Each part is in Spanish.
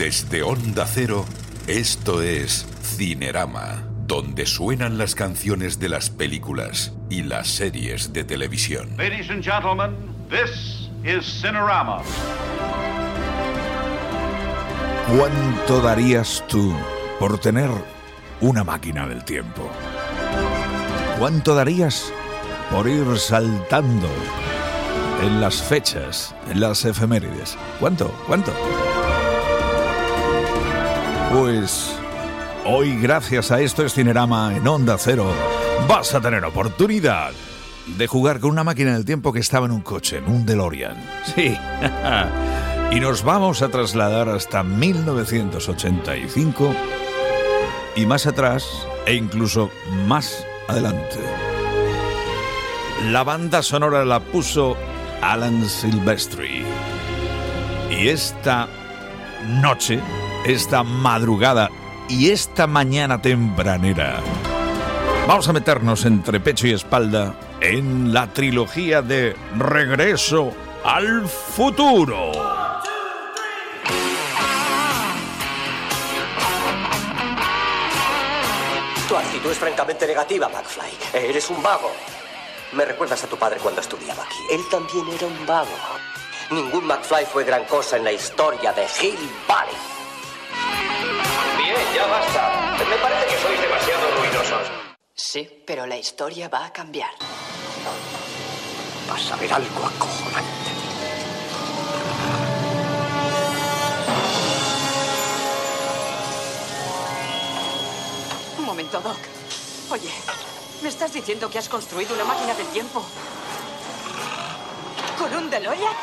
Desde Onda Cero, esto es Cinerama, donde suenan las canciones de las películas y las series de televisión. Ladies and gentlemen, this is Cinerama. ¿Cuánto darías tú por tener una máquina del tiempo? ¿Cuánto darías por ir saltando en las fechas, en las efemérides? ¿Cuánto? ¿Cuánto? Pues hoy, gracias a esto es Cinerama en Onda Cero, vas a tener oportunidad de jugar con una máquina del tiempo que estaba en un coche, en un DeLorean. Sí. y nos vamos a trasladar hasta 1985 y más atrás e incluso más adelante. La banda sonora la puso Alan Silvestri. Y esta noche, esta madrugada y esta mañana tempranera, vamos a meternos entre pecho y espalda en la trilogía de Regreso al futuro. Tu actitud es francamente negativa, McFly. Eres un vago. Me recuerdas a tu padre cuando estudiaba aquí. Él también era un vago. Ningún McFly fue gran cosa en la historia de Hill Valley. Ya basta. Me parece que sois demasiado ruidosos. Sí, pero la historia va a cambiar. Vas a ver algo acojonante. Un momento, Doc. Oye, ¿me estás diciendo que has construido una máquina del tiempo? ¿Con un DeLorean?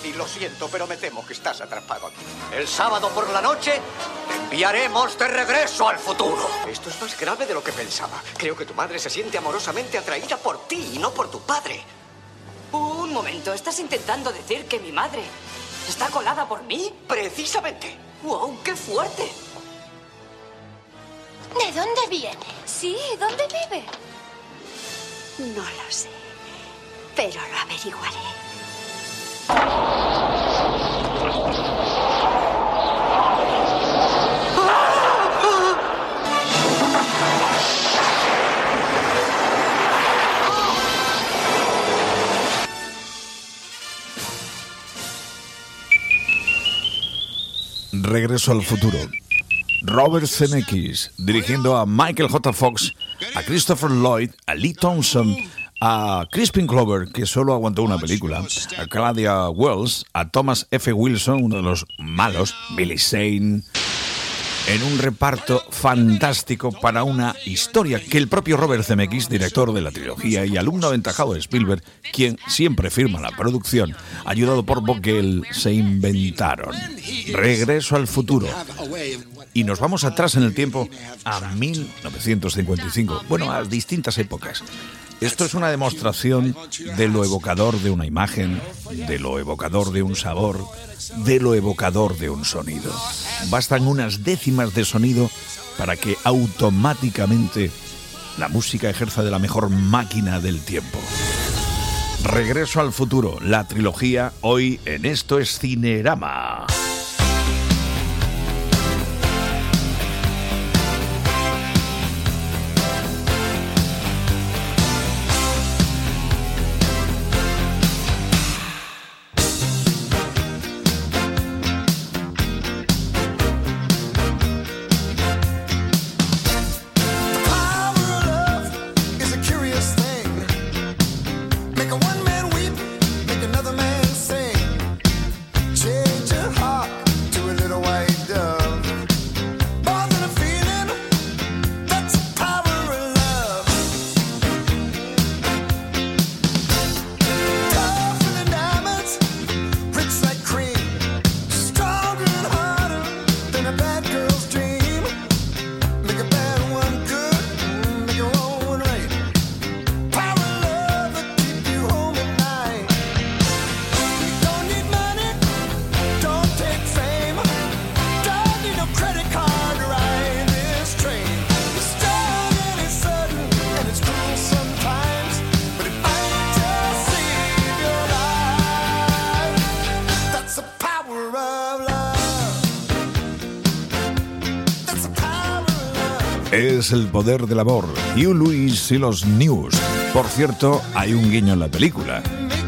Marty, lo siento, pero me temo que estás atrapado aquí. El sábado por la noche te enviaremos de regreso al futuro. Esto es más grave de lo que pensaba. Creo que tu madre se siente amorosamente atraída por ti y no por tu padre. Un momento, ¿estás intentando decir que mi madre está colada por mí? Precisamente. ¡Wow, qué fuerte! ¿De dónde viene? Sí, ¿dónde vive? No lo sé, pero lo averiguaré. Regreso al futuro. Robert Zemeckis dirigiendo a Michael J. Fox, a Christopher Lloyd, a Lee Thompson, a Crispin Clover, que solo aguantó una película, a Claudia Wells, a Thomas F. Wilson, uno de los malos, Billy Zane, en un reparto fantástico para una historia que el propio Robert Zemeckis, director de la trilogía y alumno aventajado de Spielberg, quien siempre firma la producción, ayudado por Vogel, se inventaron. Regreso al futuro. Y nos vamos atrás en el tiempo a 1955, bueno, a distintas épocas. Esto es una demostración de lo evocador de una imagen, de lo evocador de un sabor, de lo evocador de un sonido. Bastan unas décimas de sonido para que automáticamente la música ejerza de la mejor máquina del tiempo. Regreso al futuro, la trilogía hoy en Esto es Cinerama. Es el poder del amor. Hugh Lewis y los News. Por cierto, hay un guiño en la película.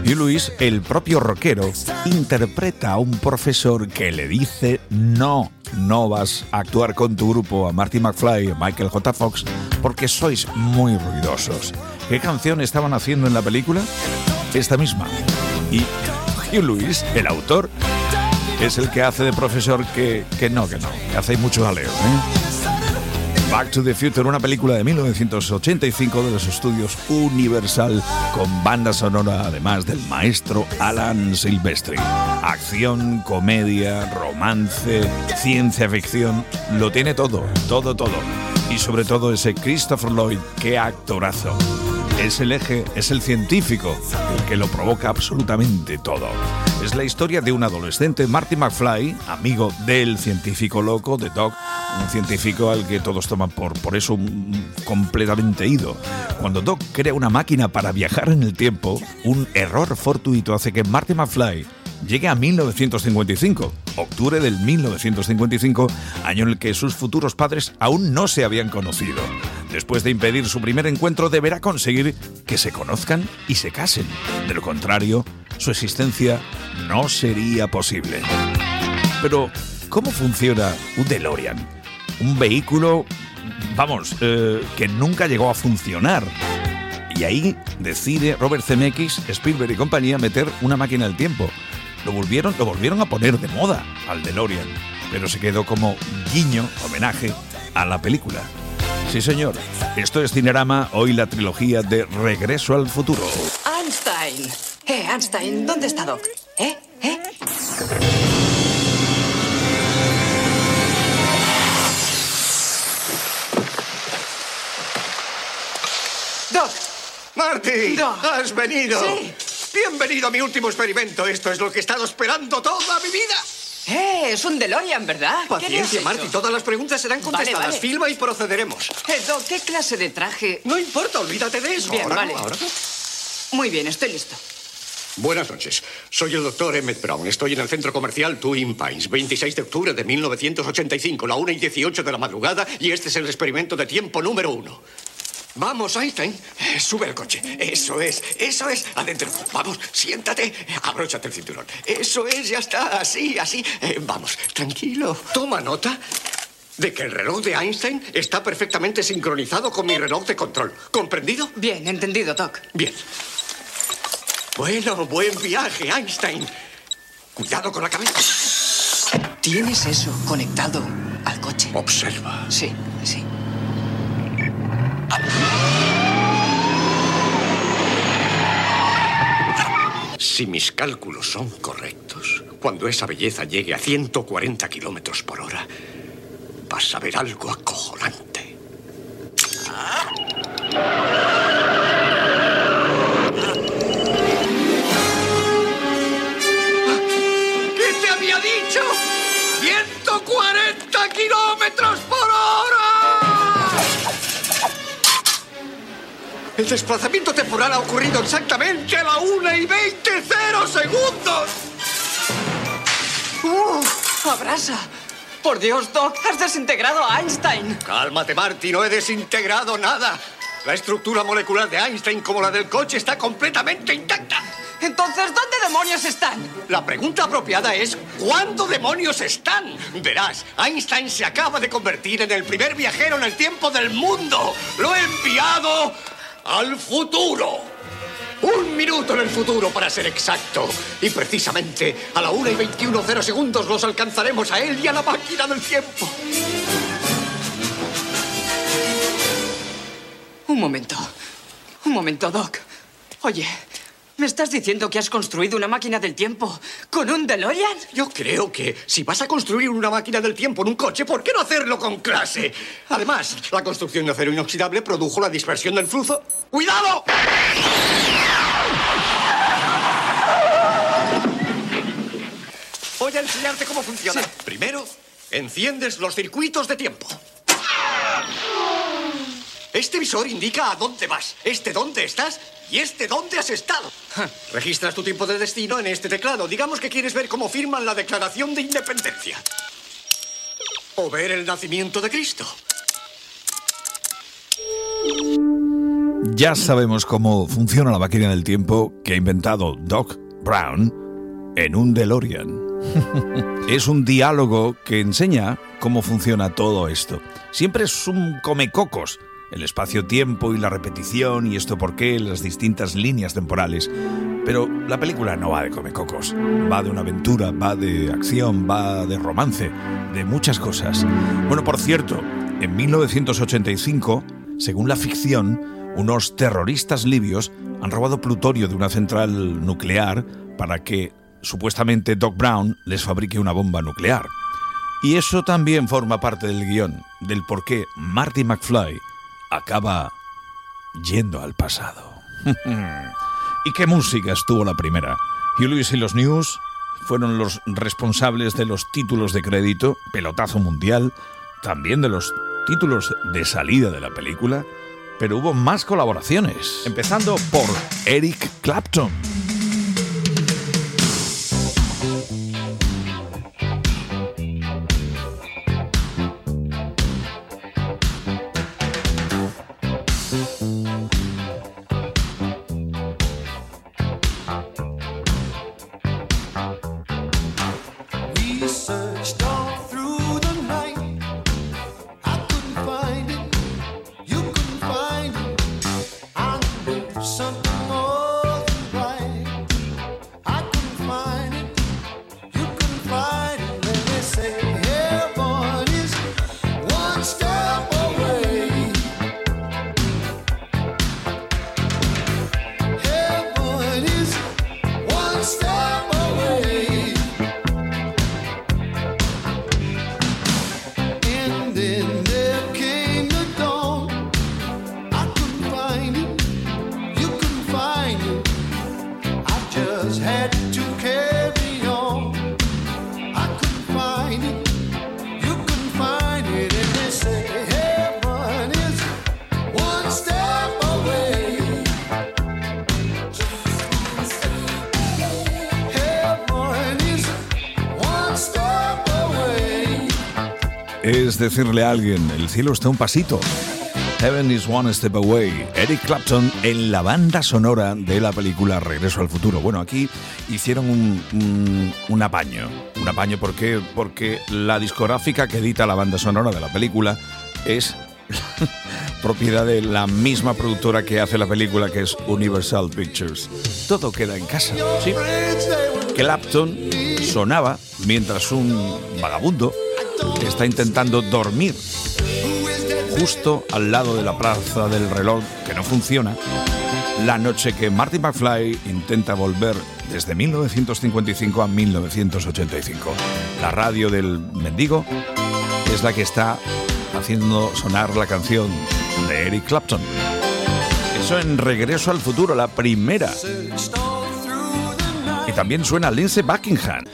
Hugh Lewis, el propio rockero, interpreta a un profesor que le dice no, no vas a actuar con tu grupo a Marty McFly y Michael J. Fox porque sois muy ruidosos. ¿Qué canción estaban haciendo en la película? Esta misma. Y Hugh Lewis, el autor, es el que hace de profesor que, que no, que no, que hace mucho jaleo. ¿eh? Back to the Future, una película de 1985 de los estudios Universal, con banda sonora además del maestro Alan Silvestri. Acción, comedia, romance, ciencia ficción, lo tiene todo, todo, todo. Y sobre todo ese Christopher Lloyd, qué actorazo. Es el eje, es el científico, el que lo provoca absolutamente todo. Es la historia de un adolescente, Marty McFly, amigo del científico loco, de Doc, un científico al que todos toman por, por eso completamente ido. Cuando Doc crea una máquina para viajar en el tiempo, un error fortuito hace que Marty McFly llegue a 1955, octubre del 1955, año en el que sus futuros padres aún no se habían conocido. Después de impedir su primer encuentro, deberá conseguir que se conozcan y se casen. De lo contrario, su existencia no sería posible. Pero, ¿cómo funciona un DeLorean? Un vehículo, vamos, eh, que nunca llegó a funcionar. Y ahí decide Robert Zemeckis, Spielberg y compañía meter una máquina del tiempo. Lo volvieron, lo volvieron a poner de moda al DeLorean, pero se quedó como guiño, homenaje a la película. Sí, señor. Esto es Cinerama, hoy la trilogía de Regreso al futuro. Einstein. Eh, Einstein, ¿dónde está Doc? ¿Eh? ¿Eh? Doc. Marty, Doc. has venido. Sí. Bienvenido a mi último experimento. Esto es lo que he estado esperando toda mi vida. Eh, es un DeLorean, ¿verdad? ¿Qué le has Paciencia? Marty. Todas las preguntas serán contestadas. vale. Filma y procederemos. Eh, Doc, ¿qué clase de traje? No importa, olvídate de eso. Bien, ahora vale. no, ahora no. Muy bien, estoy listo. Buenas noches. Soy el doctor Emmett Brown. Estoy en el centro comercial Twin Pines, 26 de octubre de 1985, la 1 y 18 de la madrugada, y este es el experimento de tiempo número uno. Vamos, Einstein. Eh, Sube al coche. Eso es, eso es. Adentro. Vamos, siéntate. Abróchate el cinturón. Eso es, ya está. Así, así. Eh, vamos, tranquilo. Toma nota de que el reloj de Einstein está perfectamente sincronizado con mi reloj de control. ¿Comprendido? Bien, entendido, Doc. Bien. Bueno, buen viaje, Einstein. Cuidado con la cabeza. ¿Tienes eso conectado al coche? Observa. Sí, sí. Si mis cálculos son correctos, cuando esa belleza llegue a 140 kilómetros por hora, vas a ver algo acojonante. ¿Qué te había dicho? ¡140 kilómetros El desplazamiento temporal ha ocurrido exactamente a la 1 y 20 cero segundos. ¡Uh! ¡Abrasa! Por Dios, Doc, has desintegrado a Einstein. Cálmate, Marty, no he desintegrado nada. La estructura molecular de Einstein, como la del coche, está completamente intacta. Entonces, ¿dónde demonios están? La pregunta apropiada es, ¿cuándo demonios están? Verás, Einstein se acaba de convertir en el primer viajero en el tiempo del mundo. Lo he enviado al futuro. Un minuto en el futuro, para ser exacto. Y precisamente a la 1 y 21 cero segundos los alcanzaremos a él y a la máquina del tiempo. Un momento. Un momento, Doc. Oye, ¿me estás diciendo que has construido una máquina del tiempo con un DeLorean? Yo creo que si vas a construir una máquina del tiempo en un coche, ¿por qué no hacerlo con clase? Además, la construcción de acero inoxidable produjo la dispersión del flujo. ¡Cuidado! Voy a enseñarte cómo funciona. Primero, enciendes los circuitos de tiempo. Este visor indica a dónde vas, este dónde estás y este dónde has estado. Registras tu tiempo de destino en este teclado. Digamos que quieres ver cómo firman la Declaración de Independencia. O ver el nacimiento de Cristo. Ya sabemos cómo funciona la máquina del tiempo que ha inventado Doc Brown en un DeLorean. es un diálogo que enseña cómo funciona todo esto. Siempre es un comecocos. El espacio-tiempo y la repetición y esto por qué, las distintas líneas temporales. Pero la película no va de comecocos. Va de una aventura, va de acción, va de romance, de muchas cosas. Bueno, por cierto, en 1985, según la ficción, unos terroristas libios han robado plutonio de una central nuclear para que supuestamente Doc Brown les fabrique una bomba nuclear. Y eso también forma parte del guion, del por qué Marty McFly acaba yendo al pasado. ¿Y qué música estuvo la primera? Hugh Lewis y los News fueron los responsables de los títulos de crédito, pelotazo mundial, también de los títulos de salida de la película, pero hubo más colaboraciones, empezando por Eric Clapton. Decirle a alguien, el cielo está un pasito. Heaven is one step away. Eric Clapton en la banda sonora de la película Regreso al futuro. Bueno, aquí hicieron un, apaño. Un apaño ¿por qué? porque la discográfica que edita la banda sonora de la película es propiedad de la misma productora que hace la película, que es Universal Pictures. Todo queda en casa. Clapton sonaba mientras un vagabundo está intentando dormir justo al lado de la plaza del reloj que no funciona la noche que Marty McFly intenta volver desde 1955 a 1985. La radio del mendigo es la que está haciendo sonar la canción de Eric Clapton. Eso en Regreso al Futuro, la primera. Y también suena Lindsey Buckingham.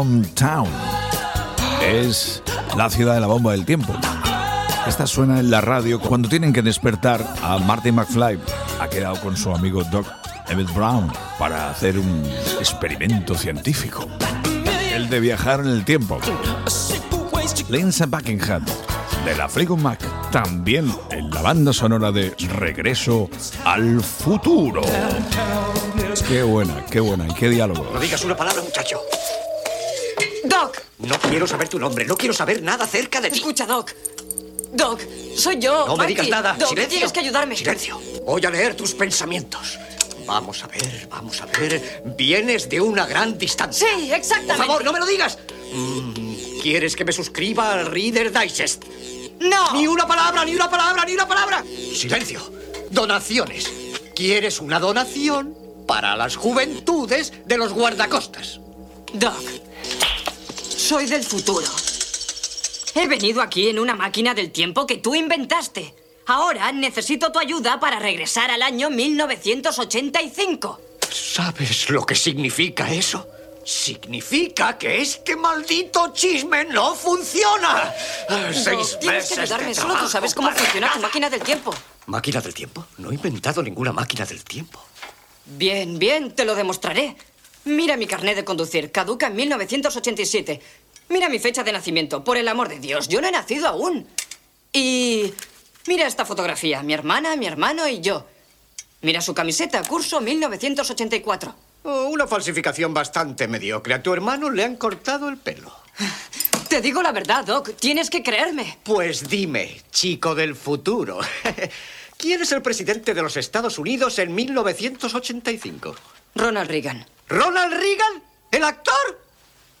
Time Bomb Town. Es la ciudad de la bomba del tiempo. Esta suena en la radio cuando tienen que despertar a Marty McFly. Ha quedado con su amigo Doc Emmett Brown para hacer un experimento científico. El de viajar en el tiempo. Lindsay Buckingham de la Fleetwood Mac también en la banda sonora de Regreso al Futuro. Qué buena, qué buena y qué diálogo. No digas una palabra, muchacho. Doc, No quiero saber tu nombre, no quiero saber nada acerca de ti. escucha, Doc. Doc, soy yo. No me digas nada. Doc, Silencio. tienes que ayudarme. Silencio. Voy a leer tus pensamientos. Vamos a ver, vamos a ver. Vienes de una gran distancia. Sí, exactamente. Por favor, no me lo digas. Mm, ¿Quieres que me suscriba al Reader Digest? No. Ni una palabra, ni una palabra, ni una palabra. Silencio. Donaciones. ¿Quieres una donación para las juventudes de los guardacostas? Doc, soy del futuro. He venido aquí en una máquina del tiempo que tú inventaste. Ahora necesito tu ayuda para regresar al año 1985. ¿Sabes lo que significa eso? Significa que este maldito chisme no funciona. Ah, Seis tienes meses que ayudarme. de Solo tú sabes cómo funciona tu máquina del tiempo. ¿Máquina del tiempo? No he inventado ninguna máquina del tiempo. Bien, bien, te lo demostraré. Mira mi carnet de conducir, caduca en 1987. Mira mi fecha de nacimiento, por el amor de Dios, yo no he nacido aún. Y mira esta fotografía, mi hermana, mi hermano y yo. Mira su camiseta, curso 1984. Oh, una falsificación bastante mediocre. A tu hermano le han cortado el pelo. Te digo la verdad, Doc, tienes que creerme. Pues dime, chico del futuro. ¿Quién es el presidente de los Estados Unidos en 1985? Ronald Reagan. ¿Ronald Reagan? ¿El actor?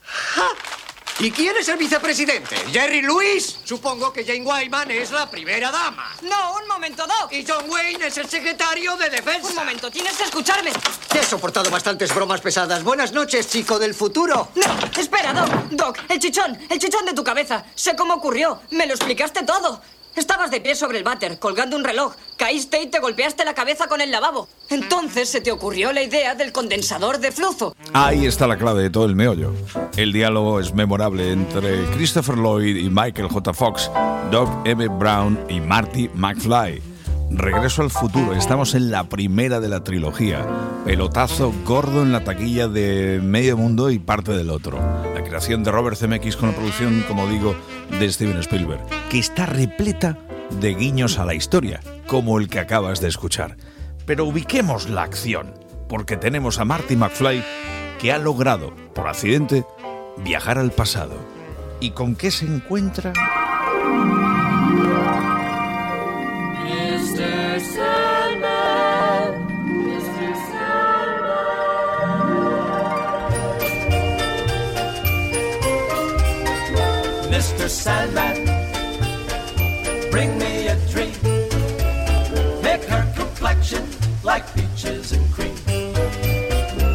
¡Ja! ¿Y quién es el vicepresidente? ¿Jerry Lewis? Supongo que Jane Wyman es la primera dama. No, un momento, Doc. Y John Wayne es el secretario de defensa. Un momento, tienes que escucharme. He soportado bastantes bromas pesadas. Buenas noches, chico del futuro. No, espera, Doc. Doc, el chichón, el chichón de tu cabeza. Sé cómo ocurrió. Me lo explicaste todo. Estabas de pie sobre el váter, colgando un reloj. Caíste y te golpeaste la cabeza con el lavabo. Entonces se te ocurrió la idea del condensador de flujo. Ahí está la clave de todo el meollo. El diálogo es memorable entre Christopher Lloyd y Michael J. Fox, Doc M. Brown y Marty McFly. Regreso al futuro, estamos en la primera de la trilogía. Pelotazo gordo en la taquilla de medio mundo y parte del otro. La creación de Robert Zemeckis con la producción, como digo, de Steven Spielberg, que está repleta de guiños a la historia, como el que acabas de escuchar. Pero ubiquemos la acción, porque tenemos a Marty McFly que ha logrado, por accidente, viajar al pasado. ¿Y con qué se encuentra? Sandman. Bring me a dream. Make her complexion like peaches and cream.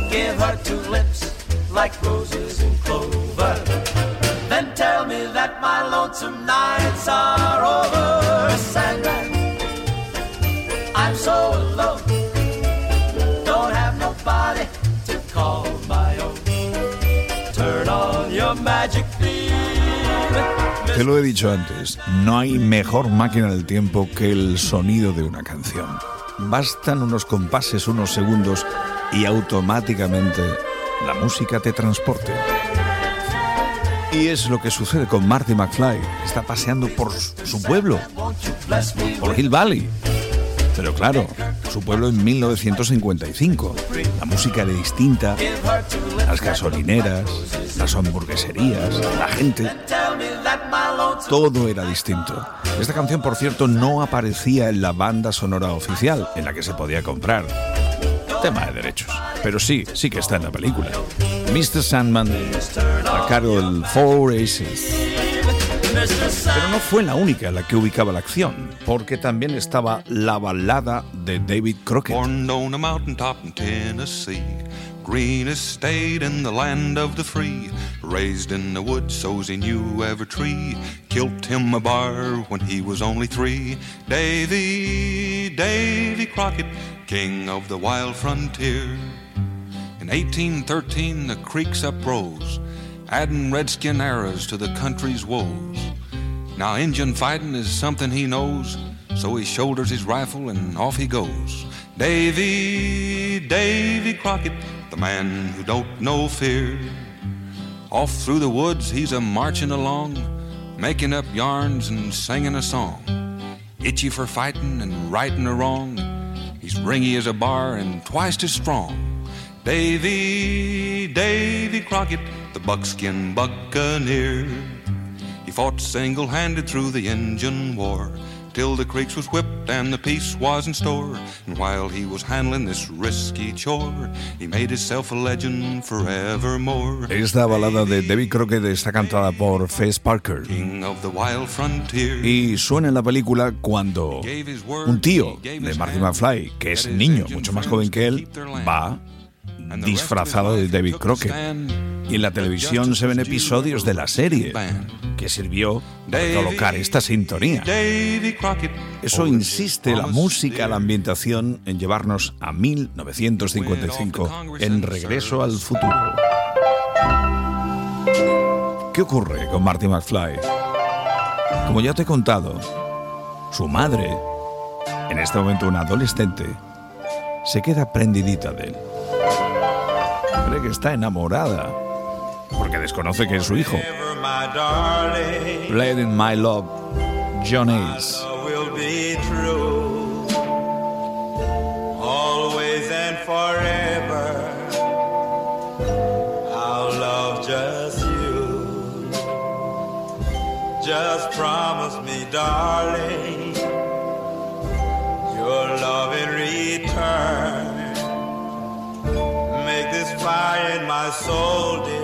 Give her two lips like roses and clover. Then tell me that my lonesome nights are over. Sandman, I'm so alone. Te lo he dicho antes, no hay mejor máquina del tiempo que el sonido de una canción. Bastan unos compases, unos segundos y automáticamente la música te transporte. Y es lo que sucede con Marty McFly. Está paseando por su pueblo, por Hill Valley. Pero claro, su pueblo en 1955. La música era distinta, las gasolineras, las hamburgueserías, la gente, todo era distinto. Esta canción, por cierto, no aparecía en la banda sonora oficial, en la que se podía comprar. Tema de derechos. Pero sí, sí que está en la película. Mr. Sandman, a cargo del Four Aces. Pero no fue la única la que ubicaba la acción, porque también estaba la balada de David Crockett. Green estate in the land of the free. Raised in the woods, so's he knew every tree. Killed him a bar when he was only three. Davy, Davy Crockett, king of the wild frontier. In 1813, the creeks uprose, adding redskin arrows to the country's woes. Now, Injun fighting is something he knows, so he shoulders his rifle and off he goes. Davy, Davy Crockett, the man who don't know fear. Off through the woods he's a marching along, making up yarns and singing a song. Itchy for fighting and righting a wrong. He's ringy as a bar and twice as strong. Davy, Davy Crockett, the buckskin buccaneer. He fought single handed through the Injun War till the creeks was whipped and the peace was in store. And while he was handling this risky chore, he made himself a legend forevermore. Esta balada de David Crockett está cantada por Fess Parker. King of the wild frontier. Y suena en la película cuando un tío de Marty McFly, que es niño, mucho más joven que él, va disfrazado de David Crockett. Y en la televisión se ven episodios de la serie que sirvió para colocar esta sintonía. Eso insiste la música, la ambientación en llevarnos a 1955 en Regreso al Futuro. ¿Qué ocurre con Marty McFly? Como ya te he contado, su madre, en este momento una adolescente, se queda prendidita de él. Cree que está enamorada, porque desconoce que es su hijo. My Played in My Love, John Ace. will be true. Always and forever. I'll love just you. Just promise me, darling, your love in return. Make this fire in my soul, dear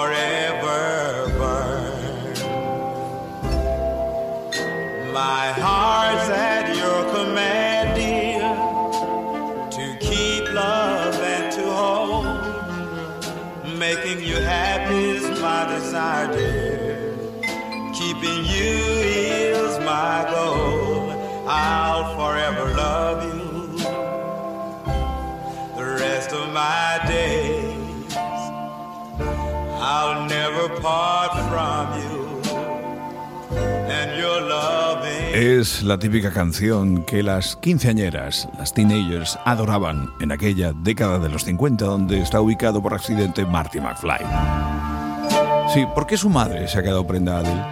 forever burn. My heart's at your command, dear, to keep love and to hold. Making you happy is my desire, dear. Keeping you is my goal. I'll Es la típica canción que las quinceañeras, las teenagers, adoraban en aquella década de los 50 donde está ubicado por accidente Marty McFly. Sí, ¿por qué su madre se ha quedado prendada de él?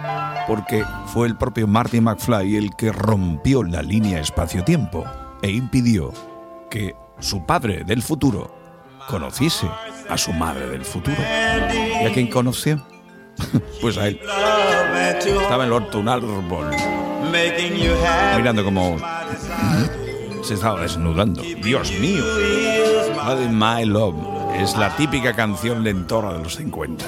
Porque fue el propio Marty McFly el que rompió la línea espacio-tiempo e impidió que su padre del futuro conociese a su madre del futuro. ¿Y a quién conoció? pues a él. Estaba en el un árbol, mirando como se estaba desnudando. Dios mío. My Love es la típica canción lentora de los 50.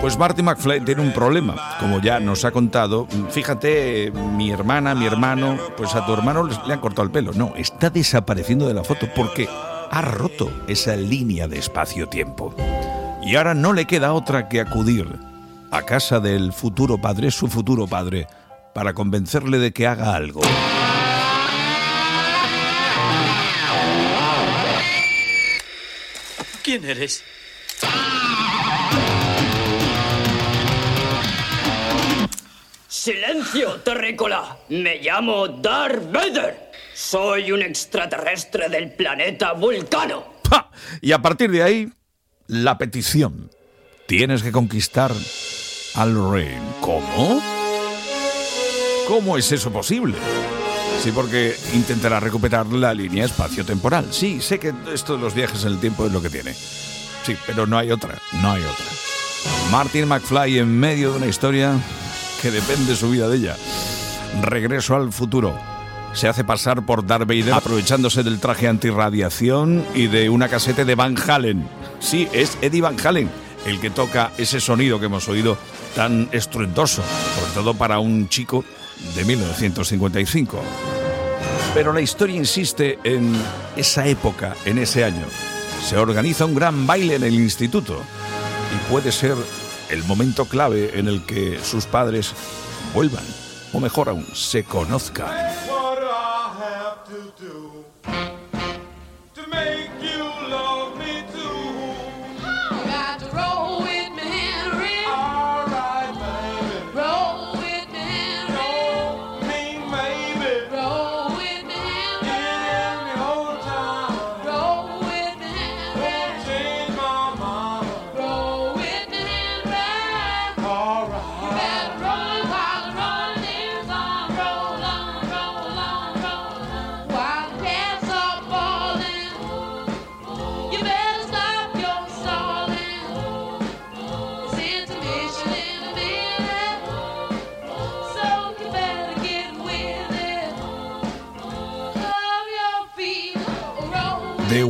Pues Marty McFly tiene un problema, como ya nos ha contado. Fíjate, mi hermana, mi hermano, pues a tu hermano le han cortado el pelo. No, está desapareciendo de la foto porque ha roto esa línea de espacio-tiempo. Y ahora no le queda otra que acudir a casa del futuro padre, su futuro padre, para convencerle de que haga algo. ¿Quién eres? ¡Silencio, terrícola! Me llamo Darth Vader. Soy un extraterrestre del planeta Vulcano. Y a partir de ahí, la petición. Tienes que conquistar al rey. ¿Cómo? ¿Cómo es eso posible? Sí, porque intentará recuperar la línea espacio-temporal. Sí, sé que esto de los viajes en el tiempo es lo que tiene. Sí, pero no hay otra, no hay otra. Martin McFly en medio de una historia que depende su vida de ella. Regreso al futuro. Se hace pasar por Darth Vader aprovechándose del traje antirradiación y de una casete de Van Halen. Sí, es Eddie Van Halen el que toca ese sonido que hemos oído tan estruendoso, sobre todo para un chico de 1955. Pero la historia insiste en esa época, en ese año. Se organiza un gran baile en el instituto y puede ser el momento clave en el que sus padres vuelvan, o mejor aún, se conozcan. To do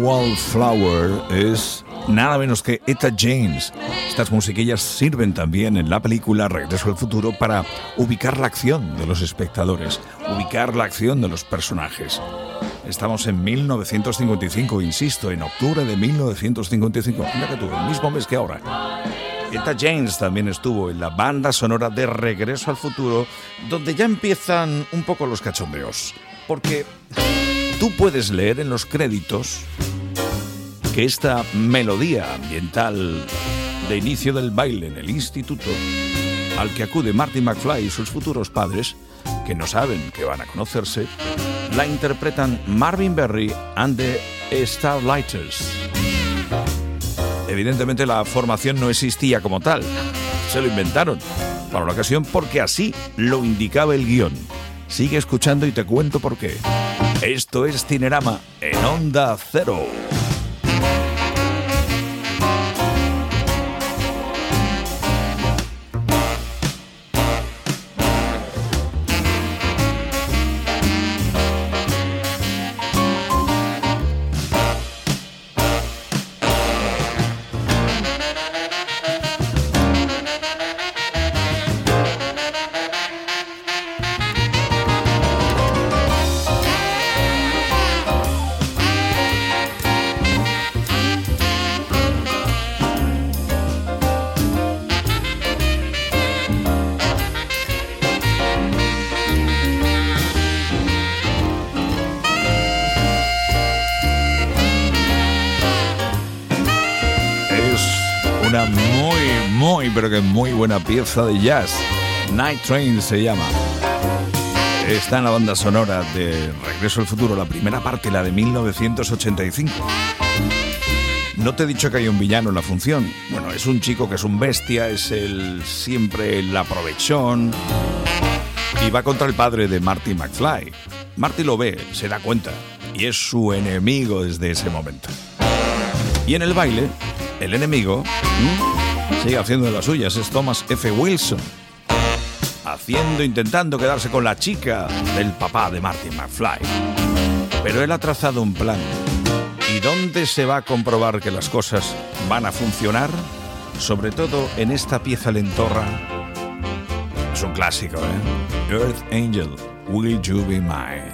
Wallflower es nada menos que Etta James. Estas musiquillas sirven también en la película Regreso al Futuro para ubicar la acción de los espectadores, ubicar la acción de los personajes. Estamos en 1955, insisto, en octubre de 1955. Mira que tú, el mismo mes que ahora. Etta James también estuvo en la banda sonora de Regreso al Futuro, donde ya empiezan un poco los cachondeos. Porque tú puedes leer en los créditos que esta melodía ambiental de inicio del baile en el instituto, al que acude Marty McFly y sus futuros padres, que no saben que van a conocerse, la interpretan Marvin Berry and the Starlighters. Evidentemente la formación no existía como tal, se lo inventaron para la ocasión porque así lo indicaba el guion. Sigue escuchando y te cuento por qué. Esto es Cinerama en Onda Cero. Buena pieza de jazz. Night Train se llama. Está en la banda sonora de Regreso al Futuro, la primera parte, la de 1985. No te he dicho que hay un villano en la función. Bueno, es un chico que es un bestia, es el siempre el aprovechón. Y va contra el padre de Marty McFly. Marty lo ve, se da cuenta, y es su enemigo desde ese momento. Y en el baile, el enemigo. Sigue haciendo de las suyas, es Thomas F. Wilson. Haciendo, intentando quedarse con la chica del papá de Marty McFly. Pero él ha trazado un plan. ¿Y dónde se va a comprobar que las cosas van a funcionar? Sobre todo en esta pieza lentorra. Es un clásico, ¿eh? Earth Angel, Will You Be Mine?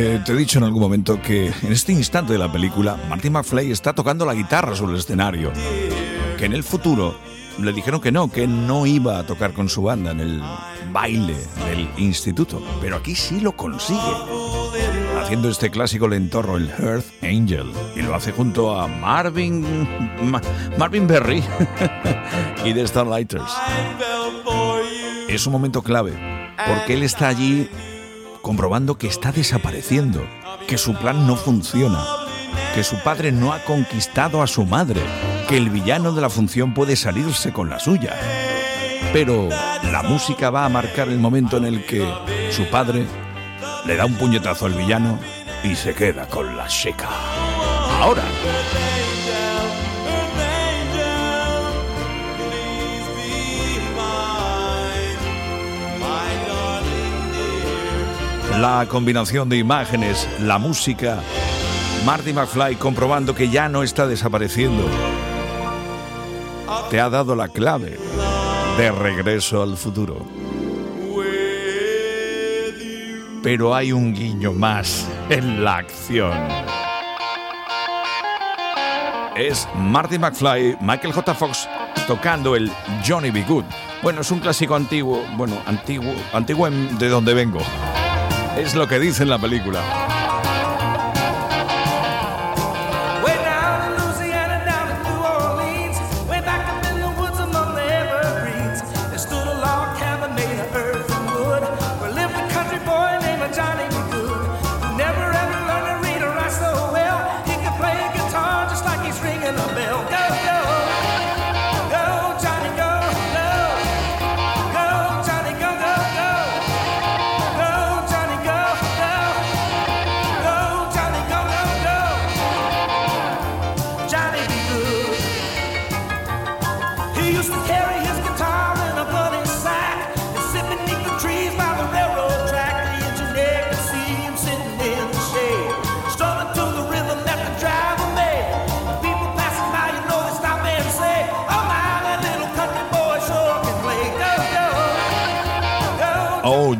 Eh, te he dicho en algún momento que en este instante de la película, Marty McFly está tocando la guitarra sobre el escenario. Que en el futuro le dijeron que no, que no iba a tocar con su banda en el baile del instituto. Pero aquí sí lo consigue. Haciendo este clásico lentorro, el Earth Angel. Y lo hace junto a Marvin. Ma- Marvin Berry y The Starlighters. Es un momento clave, porque él está allí comprobando que está desapareciendo, que su plan no funciona, que su padre no ha conquistado a su madre, que el villano de la función puede salirse con la suya. Pero la música va a marcar el momento en el que su padre le da un puñetazo al villano y se queda con la chica. Ahora. La combinación de imágenes, la música. Marty McFly comprobando que ya no está desapareciendo. Te ha dado la clave de regreso al futuro. Pero hay un guiño más en la acción. Es Marty McFly, Michael J. Fox tocando el Johnny B. Good. Bueno, es un clásico antiguo, bueno, antiguo, antiguo de donde vengo. Es lo que dice en la película.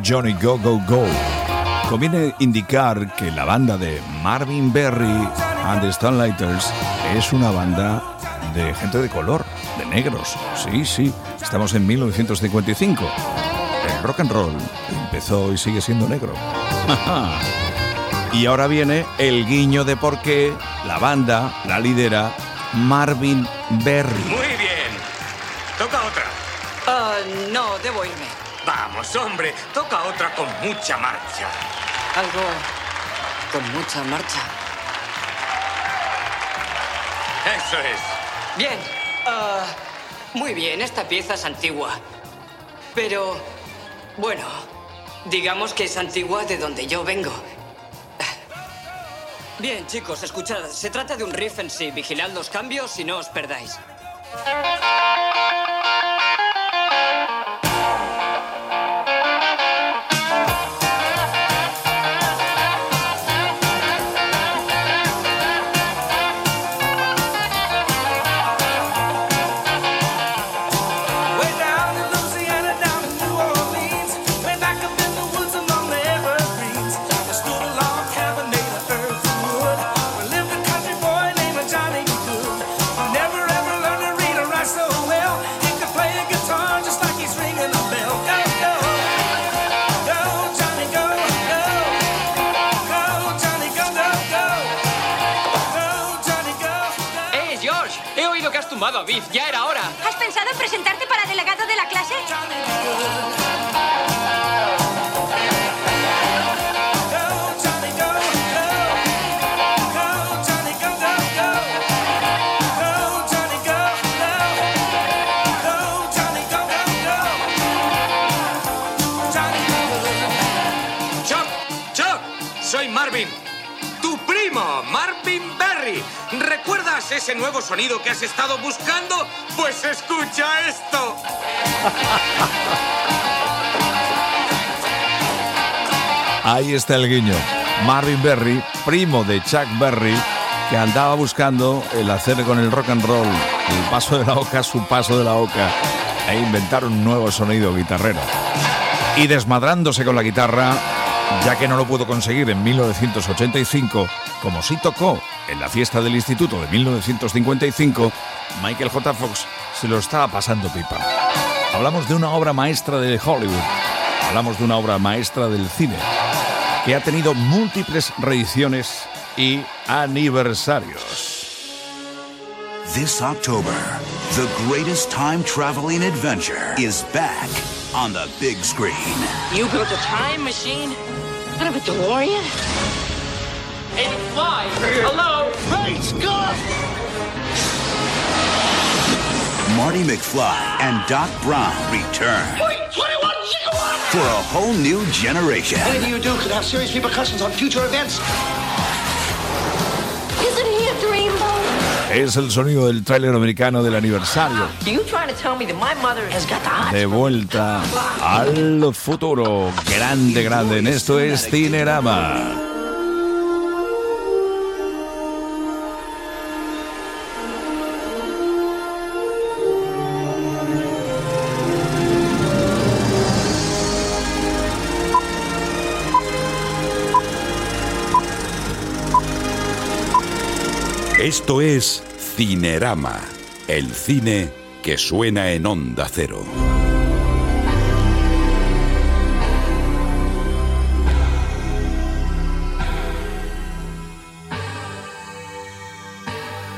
Johnny Go Go Go. Conviene indicar que la banda de Marvin Berry and the Starlighters es una banda de gente de color, de negros. Sí, sí, estamos en 1955. El rock and roll empezó y sigue siendo negro. y ahora viene el guiño de por qué la banda la lidera Marvin Berry. Muy bien. Toca otra. Ah, no, debo irme. Vamos, hombre. Toca otra con mucha marcha. Algo con mucha marcha. Eso es. Bien. ah, muy bien, esta pieza es antigua. Pero, bueno, digamos que es antigua de donde yo vengo. Bien, chicos, escuchad. Se trata de un riff en sí. Vigilad los cambios y no os perdáis. Nuevo sonido que has estado buscando? Pues escucha esto. Ahí está el guiño. Marvin Berry, primo de Chuck Berry, que andaba buscando el hacer con el rock and roll, el paso de la oca, su paso de la oca, e inventar un nuevo sonido guitarrero. Y desmadrándose con la guitarra, ya que no lo pudo conseguir en 1985, como sí tocó en la fiesta del instituto de 1955, Michael J. Fox se lo estaba pasando pipa. Hablamos de una obra maestra de Hollywood, hablamos de una obra maestra del cine, que ha tenido múltiples reediciones y aniversarios. This October, the greatest time traveling adventure is back on the big screen. You built a time machine? Out of a DeLorean? 85! Hello? Great Scott! Marty McFly and Doc Brown return Wait, 21 gigawatts! for a whole new generation. Anything you do could have serious repercussions on future events. Isn't he a dreamboat? Es el sonido del tráiler americano del aniversario. Are you trying to tell me that my mother has got the hot De vuelta al futuro. Grande, grande. En esto es Cinerama. Esto es Cinerama, el cine que suena en onda cero.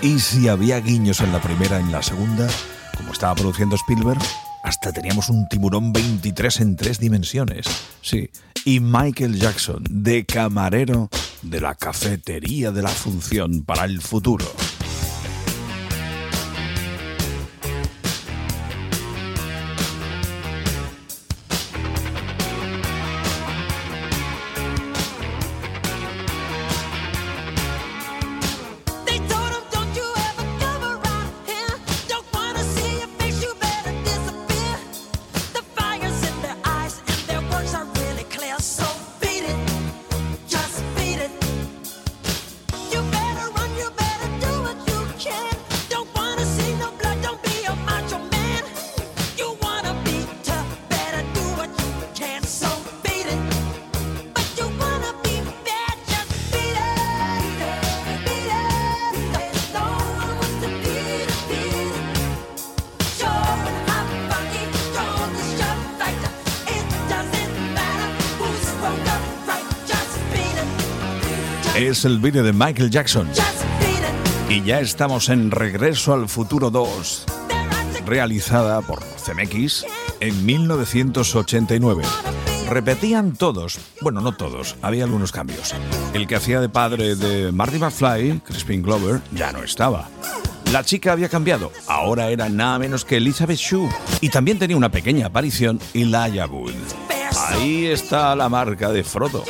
Y si había guiños en la primera, en la segunda, como estaba produciendo Spielberg, hasta teníamos un tiburón 23 en tres dimensiones. Sí, y Michael Jackson, de camarero de la cafetería de la función para el futuro. Es el vídeo de Michael Jackson. Y ya estamos en Regreso al Futuro 2, realizada por CMX en 1989. Repetían todos, bueno, no todos, había algunos cambios. El que hacía de padre de Marty McFly, Crispin Glover, ya no estaba. La chica había cambiado, ahora era nada menos que Elizabeth Shue. Y también tenía una pequeña aparición Elijah Wood. Ahí está la marca de Frodo.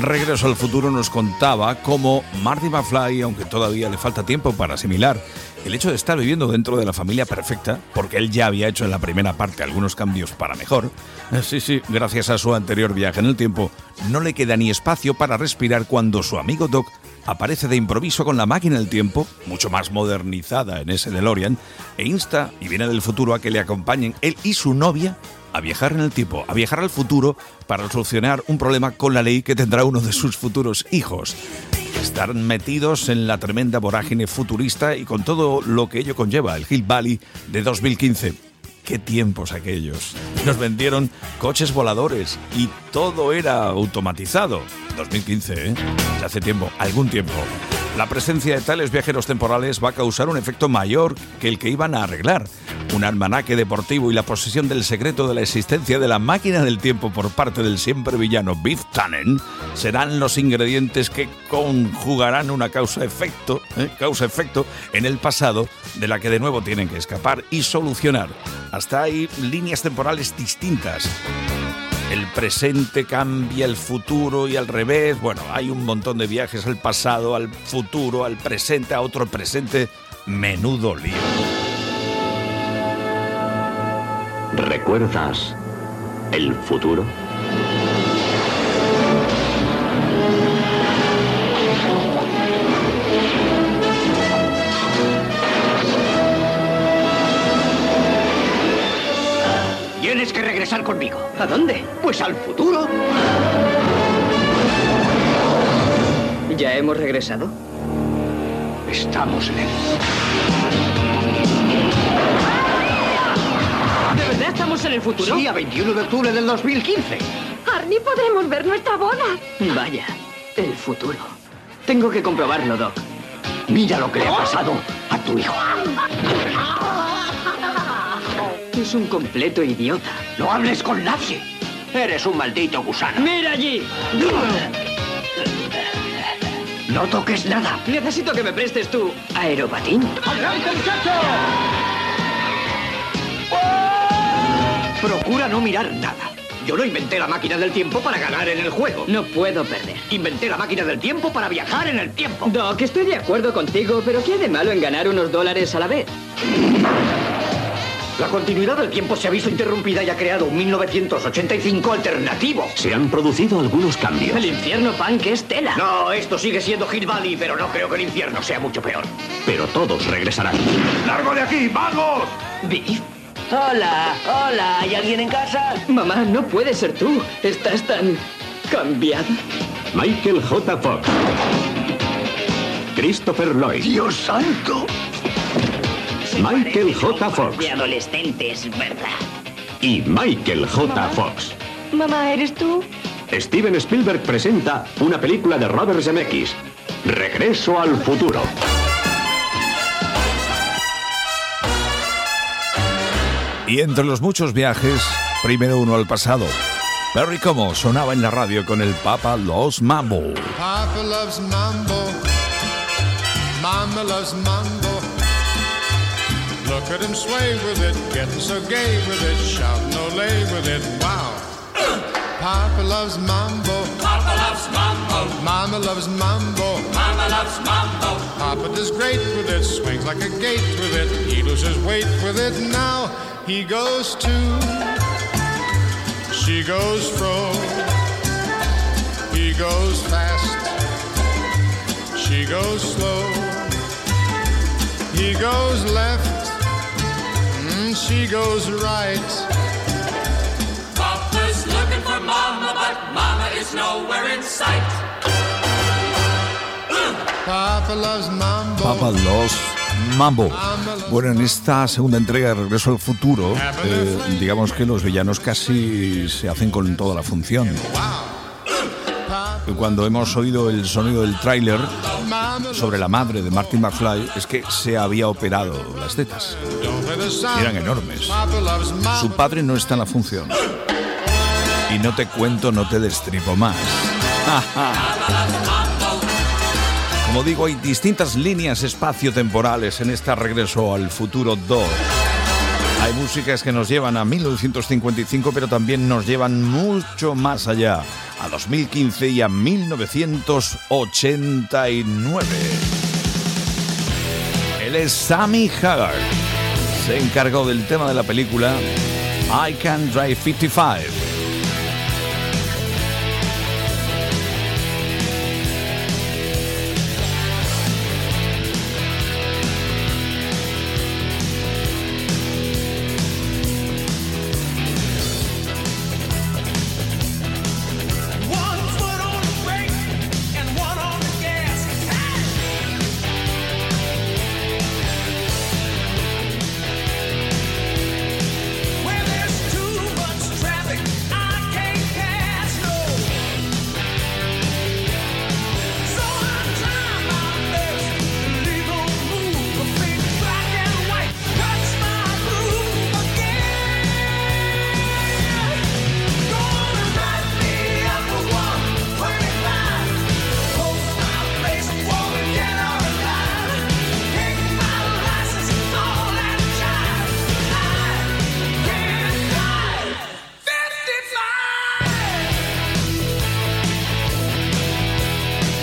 Regreso al futuro nos contaba cómo Marty McFly, aunque todavía le falta tiempo para asimilar el hecho de estar viviendo dentro de la familia perfecta, porque él ya había hecho en la primera parte algunos cambios para mejor, eh, sí, sí, gracias a su anterior viaje en el tiempo, no le queda ni espacio para respirar cuando su amigo Doc aparece de improviso con la máquina del tiempo, mucho más modernizada en ese DeLorean, e insta y viene del futuro a que le acompañen él y su novia a viajar en el tiempo, a viajar al futuro para solucionar un problema con la ley que tendrá uno de sus futuros hijos. Están metidos en la tremenda vorágine futurista y con todo lo que ello conlleva, el Hill Valley de 2015. Qué tiempos aquellos. Nos vendieron coches voladores y todo era automatizado. 2015, ¿eh? Ya hace tiempo, algún tiempo. La presencia de tales viajeros temporales va a causar un efecto mayor que el que iban a arreglar. Un almanaque deportivo y la posesión del secreto de la existencia de la máquina del tiempo por parte del siempre villano Biff Tannen serán los ingredientes que conjugarán una causa-efecto, ¿eh? causa-efecto en el pasado de la que de nuevo tienen que escapar y solucionar. Hasta hay líneas temporales distintas. El presente cambia el futuro y al revés. Bueno, hay un montón de viajes al pasado, al futuro, al presente, a otro presente. Menudo lío. ¿Recuerdas el futuro? Tienes que regresar conmigo. ¿A dónde? Pues al futuro. ¿Ya hemos regresado? Estamos en él. Estamos en el futuro? Sí, a 21 de octubre del 2015. Arnie, podremos ver nuestra boda. Vaya, el futuro. Tengo que comprobarlo, Doc. Mira lo que le ha pasado a tu hijo. Es un completo idiota. No hables con nadie. Eres un maldito gusano. ¡Mira allí! No toques nada. Necesito que me prestes tu aeropatín. ¡Adelante, muchacho! Procura no mirar nada. Yo no inventé la máquina del tiempo para ganar en el juego. No puedo perder. Inventé la máquina del tiempo para viajar en el tiempo. Doc, estoy de acuerdo contigo, pero ¿qué hay de malo en ganar unos dólares a la vez? La continuidad del tiempo se ha visto interrumpida y ha creado un 1985 alternativo. Se han producido algunos cambios. El infierno punk es tela. No, esto sigue siendo Hill Valley, pero no creo que el infierno sea mucho peor. Pero todos regresarán. ¡Largo de aquí! ¡Vamos! Biff. Hola, hola, ¿hay alguien en casa? Mamá, no puede ser tú. Estás tan cambiado. Michael J. Fox. Christopher Lloyd. ¡Dios santo! Michael J. Fox. De adolescentes, ¿verdad? Y Michael J. Mamá. Fox. Mamá, ¿eres tú? Steven Spielberg presenta una película de Robert Zemeckis. Regreso al futuro. Y entre los muchos viajes, primero uno al pasado. Perry Como sonaba en la radio con el Papa Los Mambo. Papa loves mambo. Mama loves mambo. Look at him sway with it, getting so gay with it, shouting olay with it. Wow. Papa loves mambo. Papa loves mambo. Mama loves mambo. Mama loves mambo. Papa does great with it, swings like a gate with it. He loses weight with it. Now he goes to. She goes fro. He goes fast. She goes slow. He goes left. Mm, she goes right. Papa's looking for mama, but mama is nowhere in sight. Papa loves mambo. Bueno, en esta segunda entrega de Regreso al Futuro, eh, digamos que los villanos casi se hacen con toda la función. Cuando hemos oído el sonido del tráiler sobre la madre de Martin McFly, es que se había operado las tetas. Eran enormes. Su padre no está en la función. Y no te cuento, no te destripo más. Como digo, hay distintas líneas espacio-temporales en esta Regreso al Futuro 2. Hay músicas que nos llevan a 1955, pero también nos llevan mucho más allá, a 2015 y a 1989. Él es Sammy Hagar. Se encargó del tema de la película I Can Drive 55.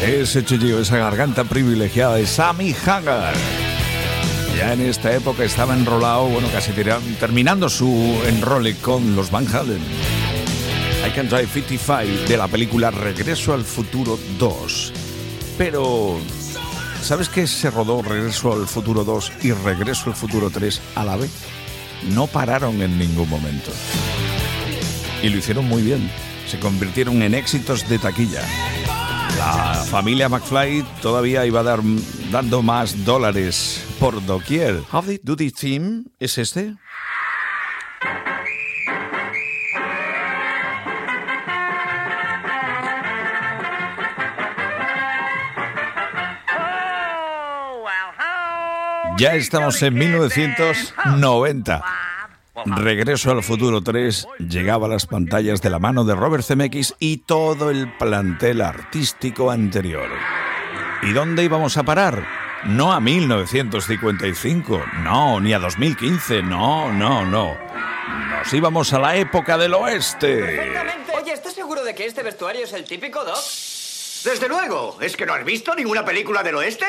Ese chillido, esa garganta privilegiada de Sammy Hagar. Ya en esta época estaba enrolado, bueno, casi terminando su enrole con los Van Halen. I Can Drive 55 de la película Regreso al Futuro 2. Pero, ¿sabes que se rodó Regreso al Futuro 2 y Regreso al Futuro 3 a la vez? No pararon en ningún momento. Y lo hicieron muy bien. Se convirtieron en éxitos de taquilla. La familia McFly todavía iba a dar dando más dólares por doquier. How they do this theme es este. Ya estamos en 1990. Regreso al futuro 3 llegaba a las pantallas de la mano de Robert Zemeckis y todo el plantel artístico anterior. ¿Y dónde íbamos a parar? No a 1955, no, ni a 2015, no, no, no. Nos íbamos a la época del oeste. Oye, ¿estás seguro de que este vestuario es el típico, Doc? Desde luego. ¿Es que no has visto ninguna película del oeste?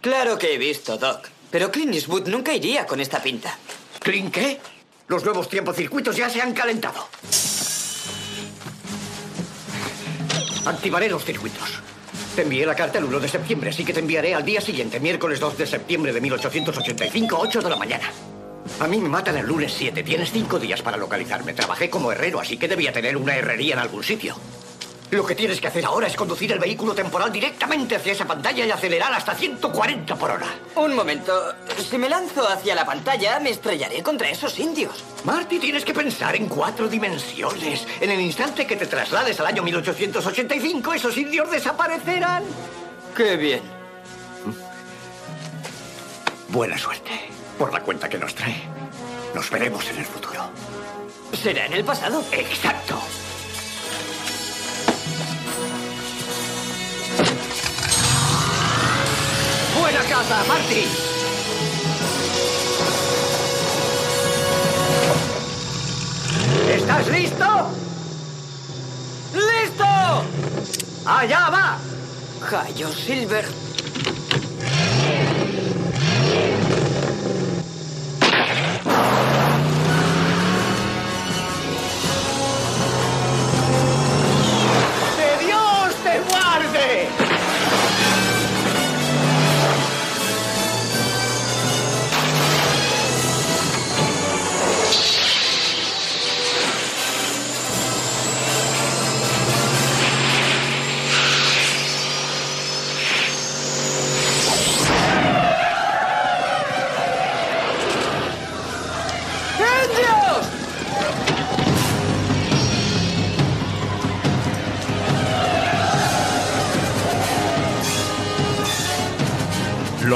Claro que he visto, Doc. Pero Clint Eastwood nunca iría con esta pinta. ¿Clint qué? Los nuevos tiempocircuitos ya se han calentado. Activaré los circuitos. Te envié la carta el 1 de septiembre, así que te enviaré al día siguiente, miércoles 2 de septiembre de 1885, 8 de la mañana. A mí me matan el lunes 7. Tienes cinco días para localizarme. Trabajé como herrero, así que debía tener una herrería en algún sitio. Lo que tienes que hacer ahora es conducir el vehículo temporal directamente hacia esa pantalla y acelerar hasta 140 por hora. Un momento. Si me lanzo hacia la pantalla, me estrellaré contra esos indios. Marty, tienes que pensar en cuatro dimensiones. En el instante que te traslades al año 1885, esos indios desaparecerán. ¡Qué bien! Buena suerte. Por la cuenta que nos trae. Nos veremos en el futuro. ¿Será en el pasado? Exacto. Casa, Marty. ¿Estás listo? ¡Listo! ¡Allá va! Jayo Silver.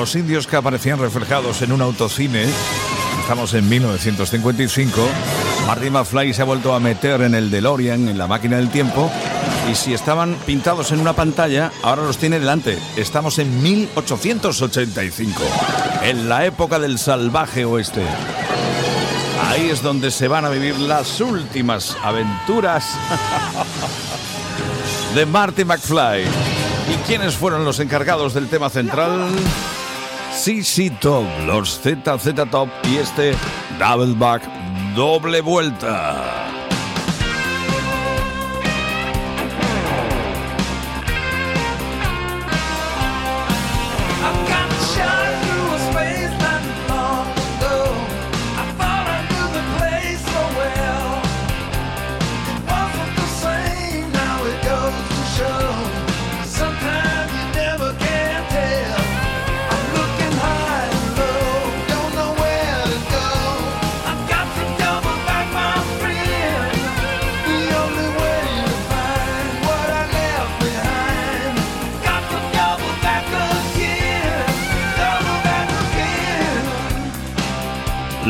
Los indios que aparecían reflejados en un autocine, estamos en 1955, Marty McFly se ha vuelto a meter en el DeLorean, en la máquina del tiempo, y si estaban pintados en una pantalla, ahora los tiene delante. Estamos en 1885, en la época del salvaje oeste. Ahí es donde se van a vivir las últimas aventuras de Marty McFly. ¿Y quiénes fueron los encargados del tema central? CC Top, los ZZ Top y este Double Back, doble vuelta.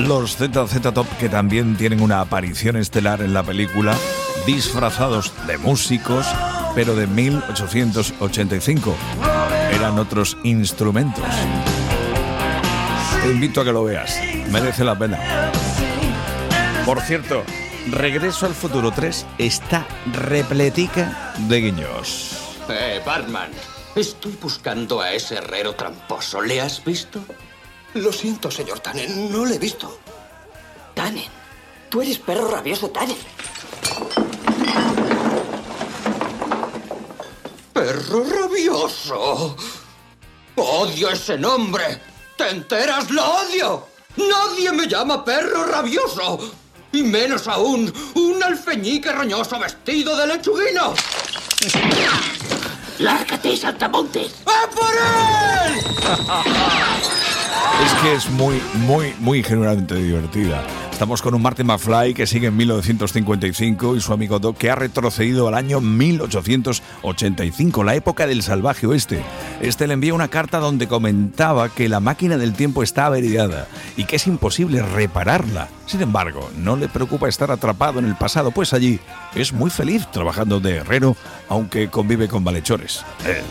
Los ZZ Top que también tienen una aparición estelar en la película, disfrazados de músicos, pero de 1885. Eran otros instrumentos. Te invito a que lo veas, merece la pena. Por cierto, Regreso al Futuro 3 está repletica de guiños. Eh, Batman, estoy buscando a ese herrero tramposo. ¿Le has visto? Lo siento, señor Tannen, no le he visto. Tannen. Tú eres perro rabioso, Tannen. ¡Perro rabioso! ¡Odio ese nombre! ¿Te enteras? ¡Lo odio! ¡Nadie me llama perro rabioso! Y menos aún, un alfeñique roñoso vestido de lechuguino. ¡Lárgate, saltamontes! ¡A por él! Es que es muy, muy, muy genuinamente divertida. Estamos con un Martin McFly que sigue en 1955 y su amigo Doc que ha retrocedido al año 1885, la época del salvaje oeste. Este le envía una carta donde comentaba que la máquina del tiempo está averiada y que es imposible repararla. Sin embargo, no le preocupa estar atrapado en el pasado, pues allí es muy feliz trabajando de herrero, aunque convive con malhechores. Eh,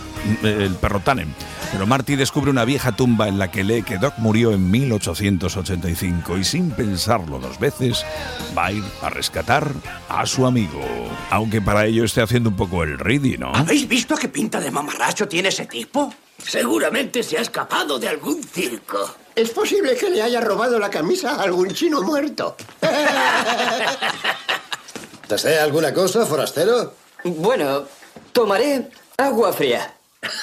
el perro Tannen. Pero Marty descubre una vieja tumba en la que lee que Doc murió en 1885 y sin pensarlo dos veces va a ir a rescatar a su amigo. Aunque para ello esté haciendo un poco el ready, ¿no? ¿Habéis visto qué pinta de mamarracho tiene ese tipo? Seguramente se ha escapado de algún circo. Es posible que le haya robado la camisa a algún chino muerto. ¿Desea alguna cosa, forastero? Bueno, tomaré agua fría.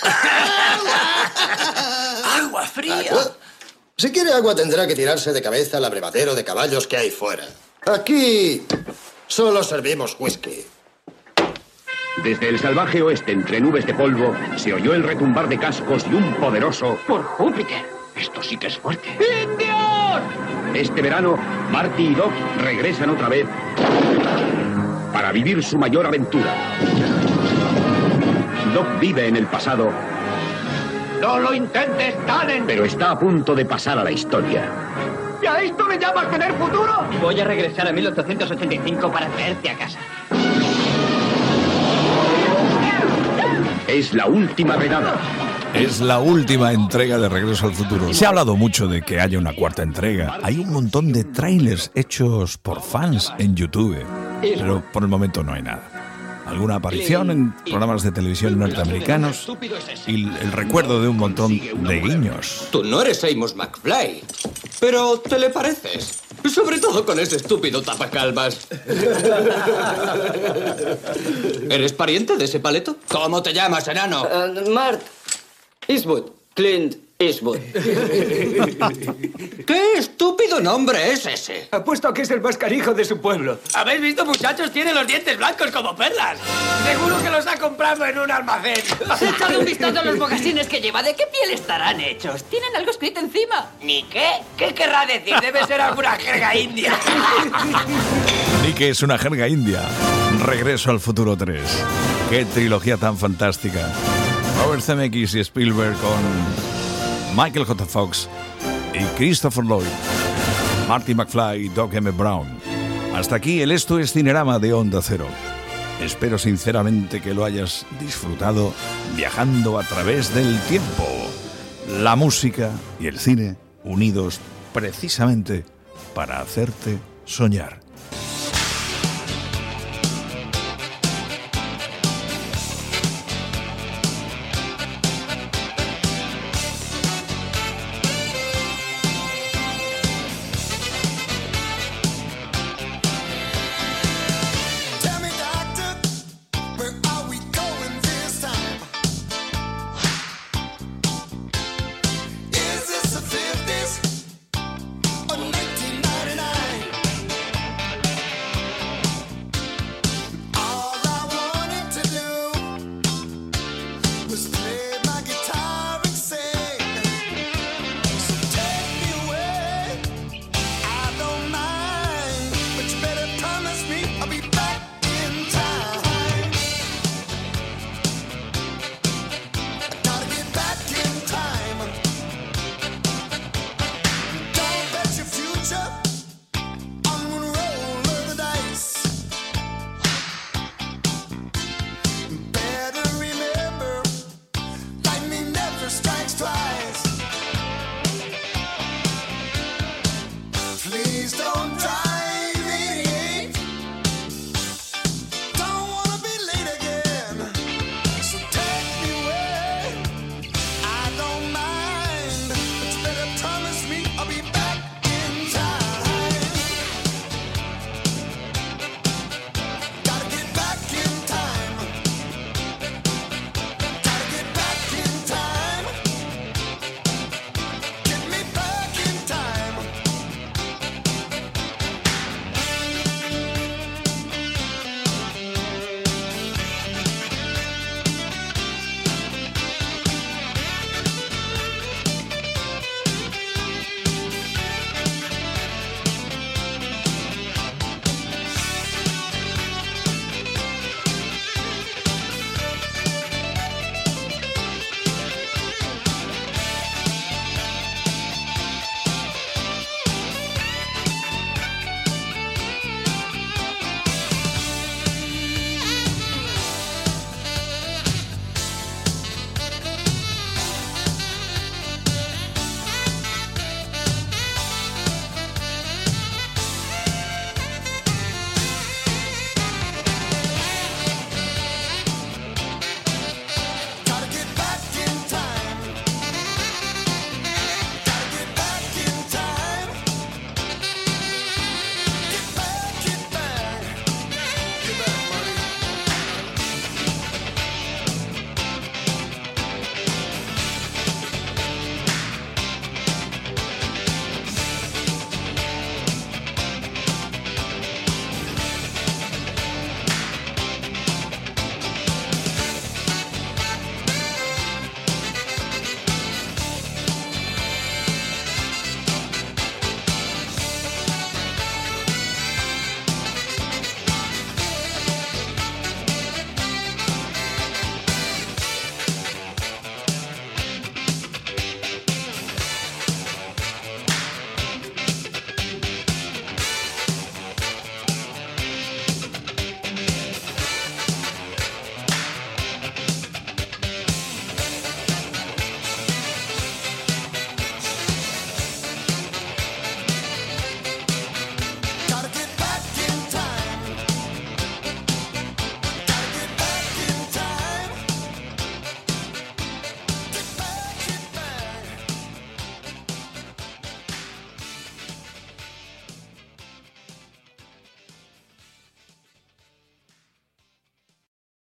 ¡Agua fría! Si quiere agua tendrá que tirarse de cabeza al abrevadero de caballos que hay fuera. Aquí solo servimos whisky. Desde el salvaje oeste, entre nubes de polvo, se oyó el retumbar de cascos y un poderoso... ¡Por Júpiter! Esto sí que es fuerte. ¡Indios! Este verano, Marty y Doc regresan otra vez para vivir su mayor aventura. Doc vive en el pasado, ¡No lo intentes, Tannen! pero está a punto de pasar a la historia. ¿Y a esto le llamas tener futuro? Voy a regresar a 1885 para traerte a casa. Es la última redada. Es la última entrega de Regreso al Futuro. Se ha hablado mucho de que haya una cuarta entrega. Hay un montón de trailers hechos por fans en YouTube, pero por el momento no hay nada. Alguna aparición en programas de televisión norteamericanos y el recuerdo de un montón de guiños. Tú no eres Amos McFly, pero te le pareces. Sobre todo con ese estúpido tapacalvas. ¿Eres pariente de ese paleto? ¿Cómo te llamas, enano? Uh, Mart Eastwood. Clint Eastwood. ¿Qué estúpido nombre es ese? Apuesto a que es el más carijo de su pueblo. ¿Habéis visto, muchachos? Tiene los dientes blancos como perlas. Seguro que los ha comprado en un almacén. Échale un vistazo a los mocasines que lleva. ¿De qué piel estarán hechos? ¿Tienen algo escrito encima? ¿Ni qué? ¿Qué querrá decir? Debe ser alguna jerga india. Ni que es una jerga india. Regreso al Futuro 3. Qué trilogía tan fantástica. Robert Zemeckis y Spielberg con Michael J. Fox y Christopher Lloyd, Marty McFly y Doc M. Brown. Hasta aquí el Esto es Cinerama de Onda Cero. Espero sinceramente que lo hayas disfrutado viajando a través del tiempo. La música y el cine unidos precisamente para hacerte soñar.